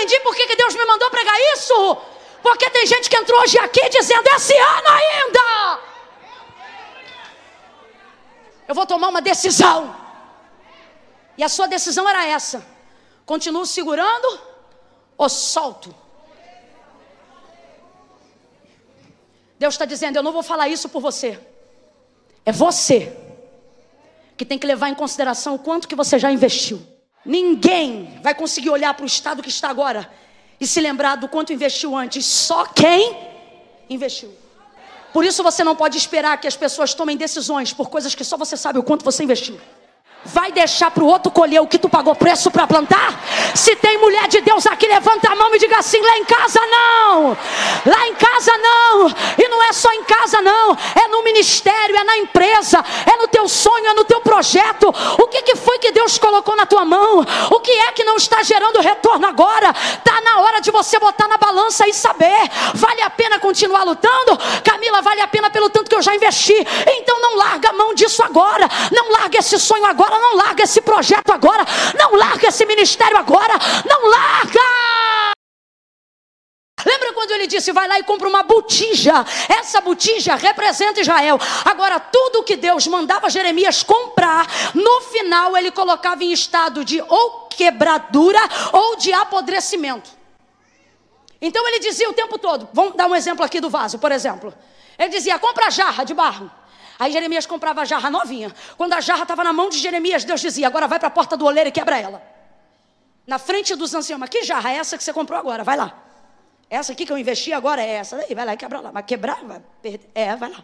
entendi por que Deus me mandou pregar isso. Porque tem gente que entrou hoje aqui dizendo: esse ano ainda. Eu vou tomar uma decisão. E a sua decisão era essa: continuo segurando ou solto? Deus está dizendo: eu não vou falar isso por você. É você que tem que levar em consideração o quanto que você já investiu. Ninguém vai conseguir olhar para o estado que está agora e se lembrar do quanto investiu antes. Só quem investiu. Por isso você não pode esperar que as pessoas tomem decisões por coisas que só você sabe o quanto você investiu. Vai deixar para o outro colher o que tu pagou preço para plantar? Se tem mulher de Deus aqui, levanta a mão e diga assim: lá em casa não, lá em casa não, e não é só em casa não, é no ministério, é na empresa, é no teu sonho, é no teu projeto. O que, que foi que Deus colocou na tua mão? O que é que não está gerando retorno agora? Está na hora de você botar na balança e saber: vale a pena continuar lutando? Camila, vale a pena pelo tanto que eu já investi, então não larga a mão disso agora, não larga esse sonho agora agora, não larga esse projeto agora, não larga esse ministério agora, não larga. Lembra quando ele disse: vai lá e compra uma botija? Essa botija representa Israel. Agora, tudo que Deus mandava Jeremias comprar, no final ele colocava em estado de ou quebradura ou de apodrecimento. Então ele dizia o tempo todo: vamos dar um exemplo aqui do vaso, por exemplo. Ele dizia: compra jarra de barro. Aí Jeremias comprava a jarra novinha. Quando a jarra estava na mão de Jeremias, Deus dizia: agora vai para a porta do oleiro e quebra ela. Na frente dos anciãos, mas que jarra é essa que você comprou agora? Vai lá. Essa aqui que eu investi agora é essa daí, vai lá e quebra lá. Vai quebrar, vai perder. É, vai lá.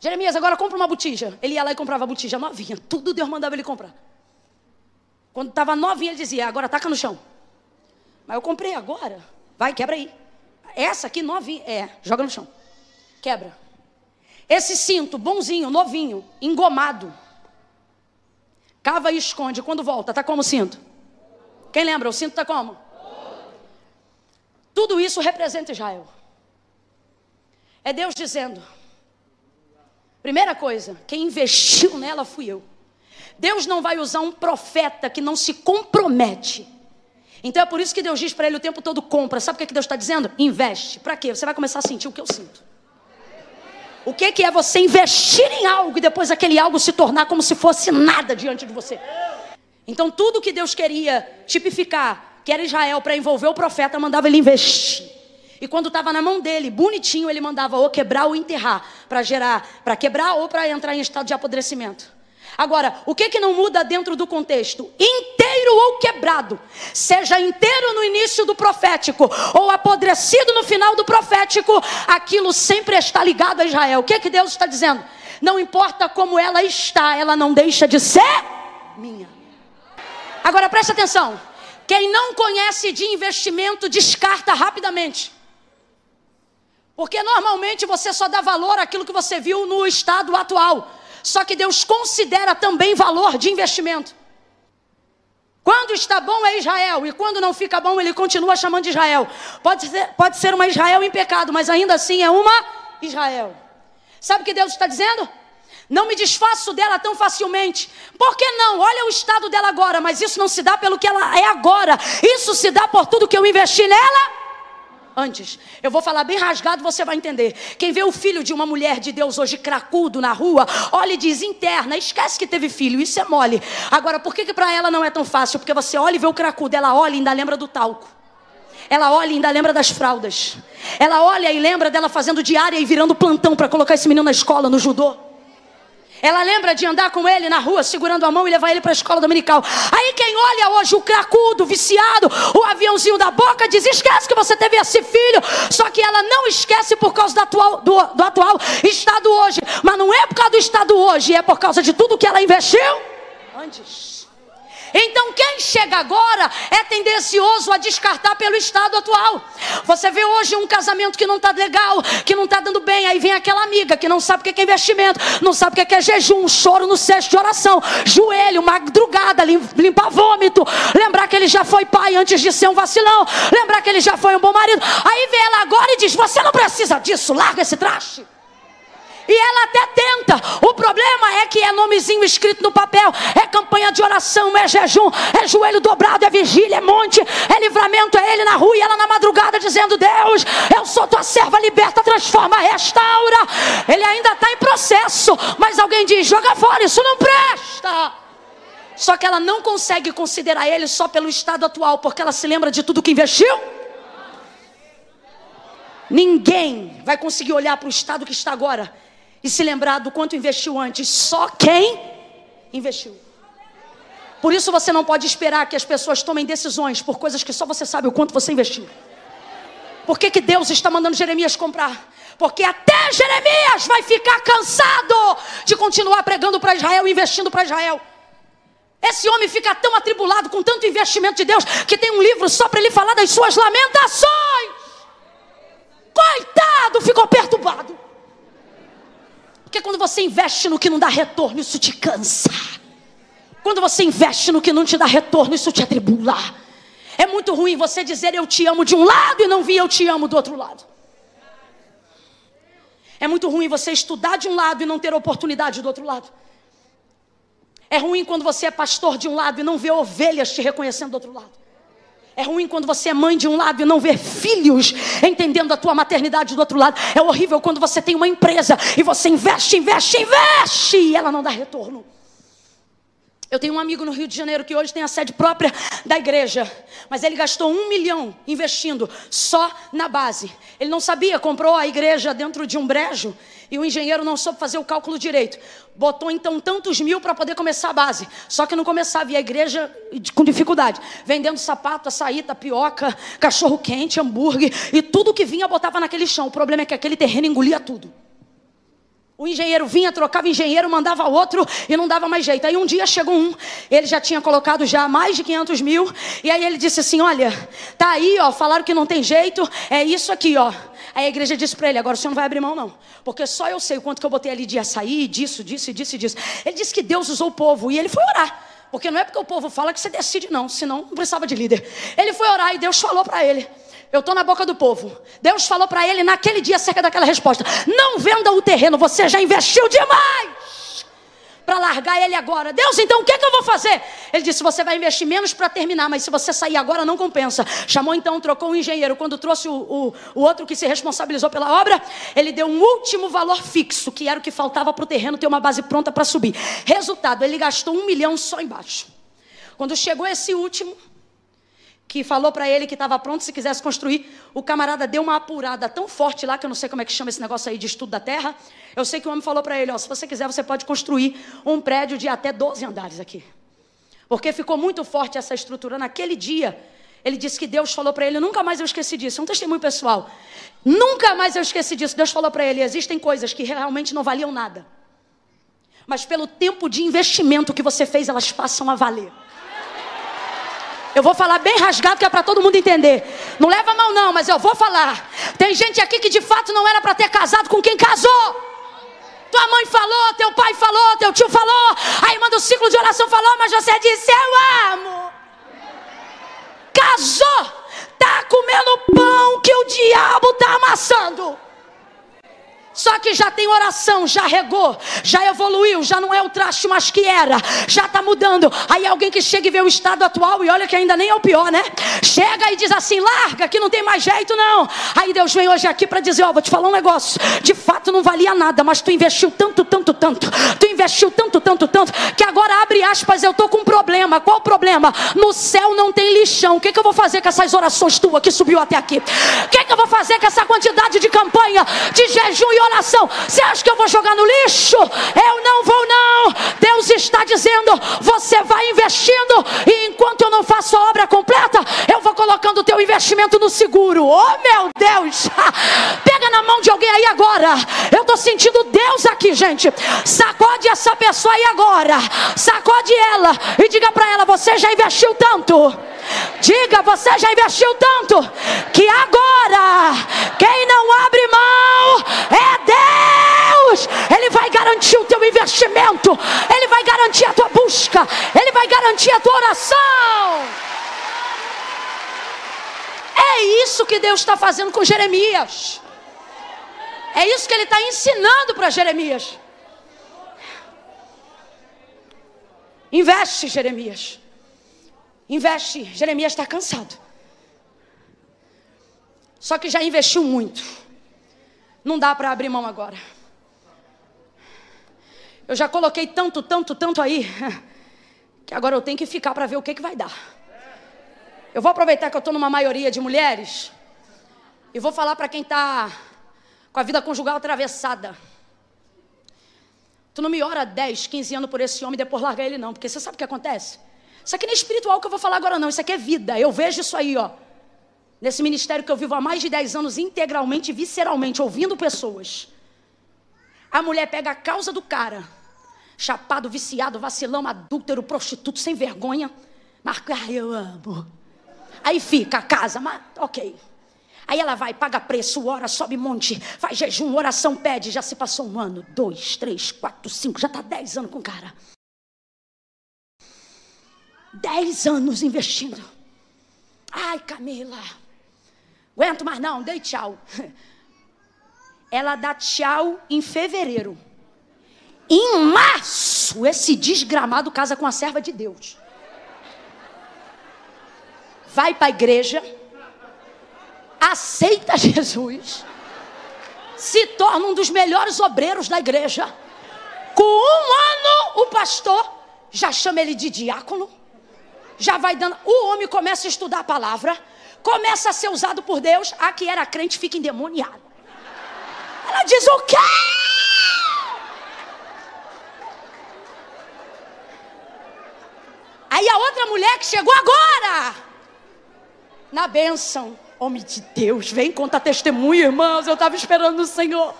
Jeremias, agora compra uma botija. Ele ia lá e comprava a botija novinha. Tudo Deus mandava ele comprar. Quando estava novinha, ele dizia: agora taca no chão. Mas eu comprei agora. Vai, quebra aí. Essa aqui novinha. É, joga no chão. Quebra. Esse cinto, bonzinho, novinho, engomado. Cava e esconde. Quando volta, tá como o cinto? Quem lembra? O cinto tá como? Tudo isso representa Israel. É Deus dizendo: primeira coisa, quem investiu nela fui eu. Deus não vai usar um profeta que não se compromete. Então é por isso que Deus diz para ele o tempo todo: compra. Sabe o que Deus está dizendo? Investe. Para quê? Você vai começar a sentir o que eu sinto. O que, que é você investir em algo e depois aquele algo se tornar como se fosse nada diante de você? Então, tudo que Deus queria tipificar, que era Israel, para envolver o profeta, mandava ele investir. E quando estava na mão dele, bonitinho, ele mandava ou quebrar ou enterrar, para gerar, para quebrar ou para entrar em estado de apodrecimento. Agora, o que que não muda dentro do contexto? Inteiro ou quebrado, seja inteiro no início do profético ou apodrecido no final do profético, aquilo sempre está ligado a Israel. O que que Deus está dizendo? Não importa como ela está, ela não deixa de ser minha. Agora preste atenção. Quem não conhece de investimento descarta rapidamente. Porque normalmente você só dá valor àquilo que você viu no estado atual. Só que Deus considera também valor de investimento. Quando está bom é Israel, e quando não fica bom, ele continua chamando de Israel. Pode ser, pode ser uma Israel em pecado, mas ainda assim é uma Israel. Sabe o que Deus está dizendo? Não me desfaço dela tão facilmente. Por que não? Olha o estado dela agora, mas isso não se dá pelo que ela é agora. Isso se dá por tudo que eu investi nela antes. Eu vou falar bem rasgado, você vai entender. Quem vê o filho de uma mulher de Deus hoje cracudo na rua, olha e diz interna, esquece que teve filho, isso é mole. Agora, por que, que para ela não é tão fácil? Porque você olha e vê o cracudo, ela olha e ainda lembra do talco. Ela olha e ainda lembra das fraldas. Ela olha e lembra dela fazendo diária e virando plantão para colocar esse menino na escola, no judô. Ela lembra de andar com ele na rua, segurando a mão e levar ele para a escola dominical. Aí quem olha hoje o cracudo, viciado, o aviãozinho da boca, diz: esquece que você teve esse filho. Só que ela não esquece por causa do atual, do, do atual estado hoje. Mas não é por causa do estado hoje, é por causa de tudo que ela investiu antes. Então, quem chega agora é tendencioso a descartar pelo estado atual. Você vê hoje um casamento que não está legal, que não está dando bem. Aí vem aquela amiga que não sabe o que é investimento, não sabe o que é jejum, choro no cesto de oração, joelho, madrugada, limpar vômito. Lembrar que ele já foi pai antes de ser um vacilão. Lembrar que ele já foi um bom marido. Aí vê ela agora e diz: Você não precisa disso, larga esse traste. E ela até tenta. O problema é que é nomezinho escrito no papel. É campanha de oração, é jejum, é joelho dobrado, é vigília, é monte, é livramento, é ele na rua e ela na madrugada dizendo: Deus, eu sou tua serva, liberta, transforma, restaura. Ele ainda está em processo, mas alguém diz: joga fora, isso não presta. Só que ela não consegue considerar ele só pelo estado atual, porque ela se lembra de tudo que investiu. Ninguém vai conseguir olhar para o estado que está agora e se lembrar do quanto investiu antes. Só quem investiu. Por isso você não pode esperar que as pessoas tomem decisões por coisas que só você sabe o quanto você investiu. Por que, que Deus está mandando Jeremias comprar? Porque até Jeremias vai ficar cansado de continuar pregando para Israel, investindo para Israel. Esse homem fica tão atribulado com tanto investimento de Deus que tem um livro só para ele falar das suas lamentações. Coitado, ficou perturbado. Porque quando você investe no que não dá retorno, isso te cansa. Quando você investe no que não te dá retorno, isso te atribula. É muito ruim você dizer eu te amo de um lado e não vir eu te amo do outro lado. É muito ruim você estudar de um lado e não ter oportunidade do outro lado. É ruim quando você é pastor de um lado e não vê ovelhas te reconhecendo do outro lado. É ruim quando você é mãe de um lado e não vê filhos entendendo a tua maternidade do outro lado. É horrível quando você tem uma empresa e você investe, investe, investe e ela não dá retorno. Eu tenho um amigo no Rio de Janeiro que hoje tem a sede própria da igreja, mas ele gastou um milhão investindo só na base. Ele não sabia, comprou a igreja dentro de um brejo e o engenheiro não soube fazer o cálculo direito. Botou então tantos mil para poder começar a base. Só que não começava, e a igreja com dificuldade. Vendendo sapato, açaí, tapioca, cachorro quente, hambúrguer e tudo que vinha botava naquele chão. O problema é que aquele terreno engolia tudo. O engenheiro vinha, trocava engenheiro, mandava outro e não dava mais jeito. Aí um dia chegou um, ele já tinha colocado já mais de 500 mil. E aí ele disse assim: Olha, tá aí, ó, falaram que não tem jeito, é isso aqui, ó. Aí a igreja disse para ele: Agora o senhor não vai abrir mão, não, porque só eu sei o quanto que eu botei ali de açaí, disso, disso, disso disso. Ele disse que Deus usou o povo e ele foi orar. Porque não é porque o povo fala que você decide, não, senão não precisava de líder. Ele foi orar e Deus falou para ele. Eu estou na boca do povo. Deus falou para ele naquele dia acerca daquela resposta: Não venda o terreno, você já investiu demais para largar ele agora. Deus, então o que, é que eu vou fazer? Ele disse: Você vai investir menos para terminar, mas se você sair agora não compensa. Chamou então, trocou o engenheiro. Quando trouxe o, o, o outro que se responsabilizou pela obra, ele deu um último valor fixo, que era o que faltava para o terreno ter uma base pronta para subir. Resultado: ele gastou um milhão só embaixo. Quando chegou esse último, que falou para ele que estava pronto se quisesse construir. O camarada deu uma apurada tão forte lá, que eu não sei como é que chama esse negócio aí de estudo da terra. Eu sei que o homem falou para ele: ó, se você quiser, você pode construir um prédio de até 12 andares aqui. Porque ficou muito forte essa estrutura. Naquele dia, ele disse que Deus falou para ele: nunca mais eu esqueci disso. É um testemunho pessoal. Nunca mais eu esqueci disso. Deus falou para ele: existem coisas que realmente não valiam nada. Mas pelo tempo de investimento que você fez, elas passam a valer. Eu vou falar bem rasgado que é para todo mundo entender. Não leva mal não, mas eu vou falar. Tem gente aqui que de fato não era para ter casado com quem casou. Tua mãe falou, teu pai falou, teu tio falou, a irmã do ciclo de oração falou, mas você disse: Eu amo. Casou, tá comendo pão que o diabo tá amassando. Só que já tem oração, já regou, já evoluiu, já não é o traste mais que era, já está mudando. Aí alguém que chega e vê o estado atual e olha que ainda nem é o pior, né? Chega e diz assim: larga, que não tem mais jeito não. Aí Deus vem hoje aqui para dizer: Ó, oh, vou te falar um negócio. De fato não valia nada, mas tu investiu tanto, tanto, tanto. Tu investiu tanto, tanto, tanto, que agora abre aspas, eu tô com um problema. Qual o problema? No céu não tem lixão. O que, que eu vou fazer com essas orações tuas que subiu até aqui? O que, que eu vou fazer com essa quantidade de campanha, de jejum e oração. Você acha que eu vou jogar no lixo? Eu não vou, não. Deus está dizendo: você vai investindo, e enquanto eu não faço a obra completa, eu vou colocando o teu investimento no seguro. Oh, meu Deus! Pega na mão de alguém aí agora. Eu estou sentindo Deus aqui, gente. Sacode essa pessoa aí agora. Sacode ela e diga para ela: você já investiu tanto. Diga, você já investiu tanto que agora quem não abre mão é Deus. Ele vai garantir o teu investimento, ele vai garantir a tua busca, ele vai garantir a tua oração. É isso que Deus está fazendo com Jeremias. É isso que ele está ensinando para Jeremias. Investe, Jeremias. Investe. Jeremias está cansado. Só que já investiu muito. Não dá para abrir mão agora. Eu já coloquei tanto, tanto, tanto aí, que agora eu tenho que ficar para ver o que, que vai dar. Eu vou aproveitar que eu estou numa maioria de mulheres e vou falar para quem está com a vida conjugal atravessada. Tu não me ora 10, 15 anos por esse homem e depois larga ele, não, porque você sabe o que acontece? Isso aqui não é espiritual que eu vou falar agora, não. Isso aqui é vida. Eu vejo isso aí, ó. Nesse ministério que eu vivo há mais de 10 anos, integralmente, visceralmente, ouvindo pessoas. A mulher pega a causa do cara, chapado, viciado, vacilão, adúltero, prostituto, sem vergonha. Marca, ah, eu amo. Aí fica a casa, mas ok. Aí ela vai, paga preço, ora, sobe monte, faz jejum, oração, pede. Já se passou um ano, dois, três, quatro, cinco, já está dez anos com o cara. Dez anos investindo. Ai, Camila, aguento mais não, dei tchau. Ela dá tchau em fevereiro. Em março, esse desgramado casa com a serva de Deus. Vai para a igreja aceita Jesus, se torna um dos melhores obreiros da igreja. Com um ano, o pastor já chama ele de diácono, já vai dando. O homem começa a estudar a palavra, começa a ser usado por Deus. A que era crente fica endemoniada. Ela diz: O quê? Aí a outra mulher que chegou agora, na bênção, Homem de Deus, vem contar testemunho, irmãos. Eu estava esperando o Senhor.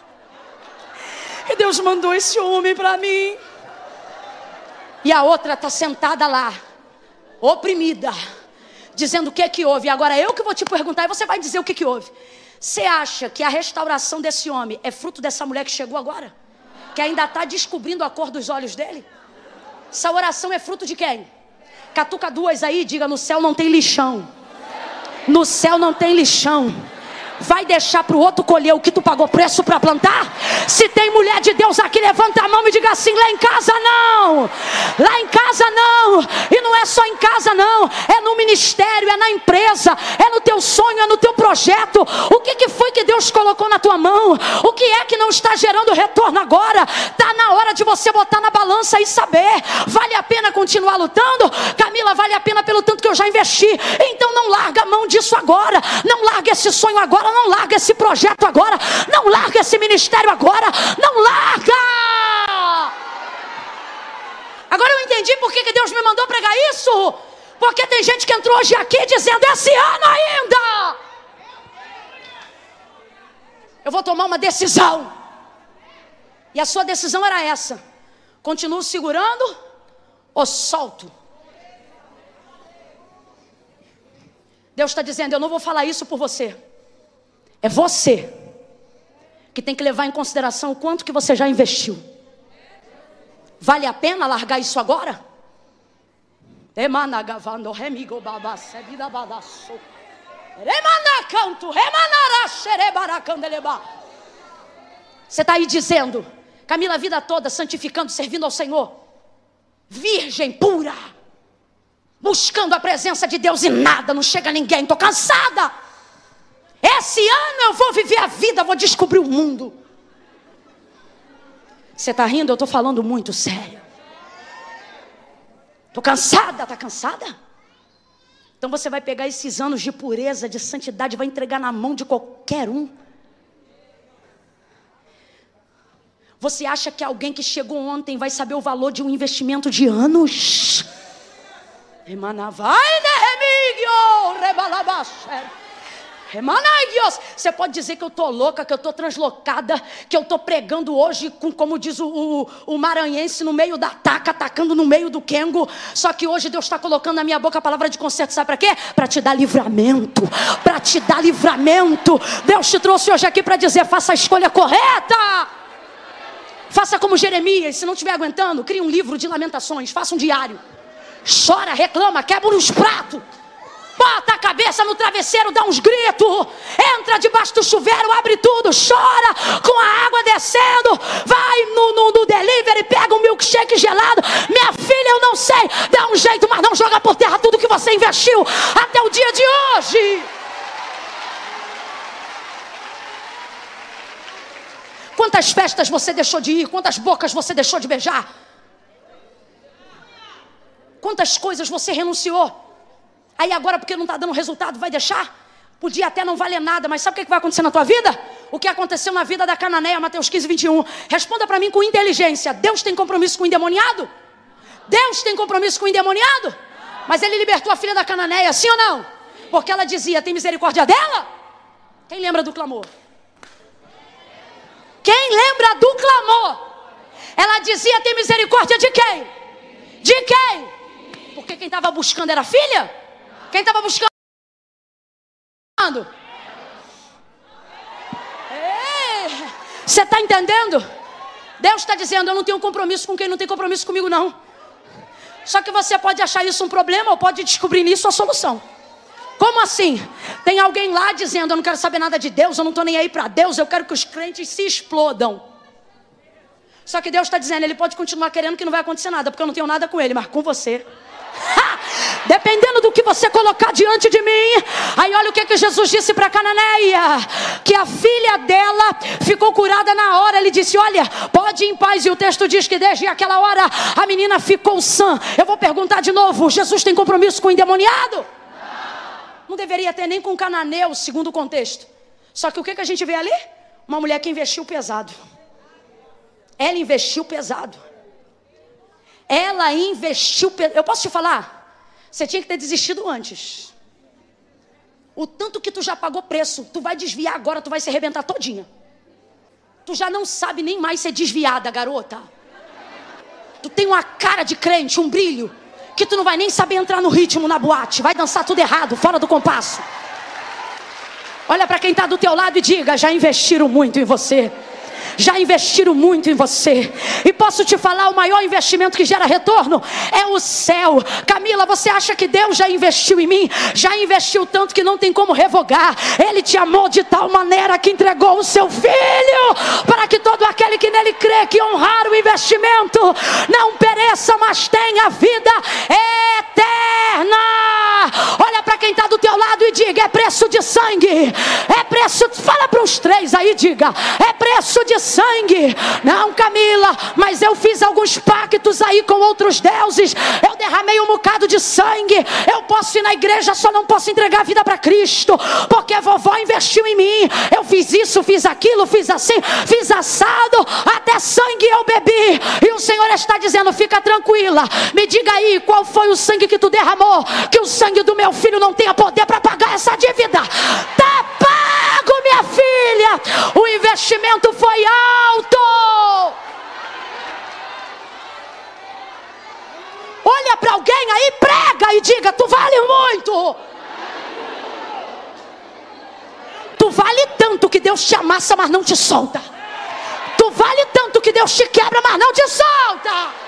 E Deus mandou esse homem para mim. E a outra está sentada lá, oprimida, dizendo o que é que houve. Agora eu que vou te perguntar e você vai dizer o que é que houve. Você acha que a restauração desse homem é fruto dessa mulher que chegou agora? Que ainda está descobrindo a cor dos olhos dele? Essa oração é fruto de quem? Catuca duas aí, diga: no céu não tem lixão. No céu não tem lixão vai deixar para o outro colher o que tu pagou preço para plantar? Se tem mulher de Deus aqui, levanta a mão e diga assim: lá em casa não, lá em casa não, e não é só em casa não, é no ministério, é na empresa, é no teu sonho, é no teu projeto. O que, que foi que Deus colocou na tua mão? O que é que não está gerando retorno agora? Está na hora de você botar na balança e saber: vale a pena continuar lutando? Camila, vale a pena pelo tanto que eu já investi. Então não larga a mão disso agora, não larga esse sonho agora não larga esse projeto agora, não larga esse ministério agora, não larga. Agora eu entendi por que, Deus me mandou pregar isso. Porque tem gente que entrou hoje aqui dizendo: esse ano ainda. Eu vou tomar uma decisão. E a sua decisão era essa: continuo segurando ou solto? Deus está dizendo: eu não vou falar isso por você. É você que tem que levar em consideração o quanto que você já investiu. Vale a pena largar isso agora? Você está aí dizendo, Camila, a vida toda santificando, servindo ao Senhor, virgem pura, buscando a presença de Deus e nada, não chega ninguém, estou cansada. Esse ano eu vou viver a vida, vou descobrir o mundo. Você está rindo? Eu estou falando muito sério. Estou cansada, está cansada? Então você vai pegar esses anos de pureza, de santidade, vai entregar na mão de qualquer um. Você acha que alguém que chegou ontem vai saber o valor de um investimento de anos? Emanavai, Nehemigio, rebalabaxer. Deus, você pode dizer que eu estou louca, que eu estou translocada, que eu estou pregando hoje, com, como diz o, o, o, maranhense, no meio da taca, atacando no meio do quengo. Só que hoje Deus está colocando na minha boca a palavra de conserto, sabe para quê? Para te dar livramento, para te dar livramento. Deus te trouxe hoje aqui para dizer: faça a escolha correta. Faça como Jeremias, se não estiver aguentando, crie um livro de lamentações, faça um diário. Chora, reclama, quebra os pratos. Bota a cabeça no travesseiro, dá uns gritos, entra debaixo do chuveiro, abre tudo, chora com a água descendo, vai no, no, no delivery, pega um milkshake gelado. Minha filha, eu não sei, dá um jeito, mas não joga por terra tudo que você investiu até o dia de hoje. Quantas festas você deixou de ir? Quantas bocas você deixou de beijar? Quantas coisas você renunciou? Aí agora, porque não está dando resultado, vai deixar? Podia até não valer nada, mas sabe o que vai acontecer na tua vida? O que aconteceu na vida da Cananeia, Mateus 15, 21. Responda para mim com inteligência: Deus tem compromisso com o endemoniado? Deus tem compromisso com o endemoniado? Mas ele libertou a filha da Cananeia, sim ou não? Porque ela dizia: Tem misericórdia dela? Quem lembra do clamor? Quem lembra do clamor? Ela dizia: Tem misericórdia de quem? De quem? Porque quem estava buscando era a filha? Quem estava buscando? Você está entendendo? Deus está dizendo: Eu não tenho compromisso com quem não tem compromisso comigo, não. Só que você pode achar isso um problema ou pode descobrir nisso a solução. Como assim? Tem alguém lá dizendo: Eu não quero saber nada de Deus, eu não estou nem aí para Deus, eu quero que os crentes se explodam. Só que Deus está dizendo: Ele pode continuar querendo que não vai acontecer nada, porque eu não tenho nada com Ele, mas com você. Dependendo do que você colocar diante de mim. Aí olha o que, que Jesus disse para Cananeia: que a filha dela ficou curada na hora. Ele disse: Olha, pode ir em paz. E o texto diz que desde aquela hora a menina ficou sã. Eu vou perguntar de novo: Jesus tem compromisso com o endemoniado? Não, deveria ter nem com cananeu, segundo o contexto. Só que o que, que a gente vê ali? Uma mulher que investiu pesado. Ela investiu pesado. Ela investiu. Eu posso te falar? Você tinha que ter desistido antes. O tanto que tu já pagou preço, tu vai desviar agora, tu vai se arrebentar todinha. Tu já não sabe nem mais ser desviada, garota. Tu tem uma cara de crente, um brilho, que tu não vai nem saber entrar no ritmo na boate. Vai dançar tudo errado, fora do compasso. Olha para quem está do teu lado e diga: já investiram muito em você já investiram muito em você. E posso te falar: o maior investimento que gera retorno é o céu. Camila, você acha que Deus já investiu em mim? Já investiu tanto que não tem como revogar. Ele te amou de tal maneira que entregou o seu filho para que todo aquele que nele crê que honrar o investimento não pereça, mas tenha vida eterna. Olha para quem está do teu lado e diga: é preço de sangue, é preço. Fala para os três aí, diga: é preço de sangue. Não, Camila, mas eu fiz alguns pactos aí com outros deuses. Eu derramei um bocado de sangue. Eu posso ir na igreja, só não posso entregar a vida para Cristo, porque a vovó investiu em mim. Eu fiz isso, fiz aquilo, fiz assim, fiz assado, até sangue eu bebi. E o Senhor está dizendo: fica tranquila, me diga aí qual foi o sangue que tu derramou, que o sangue do meu filho não tenha poder para pagar essa dívida. Tá pago, minha filha. O investimento foi alto. Olha para alguém aí, prega e diga: Tu vale muito. Tu vale tanto que Deus te amassa, mas não te solta. Tu vale tanto que Deus te quebra, mas não te solta.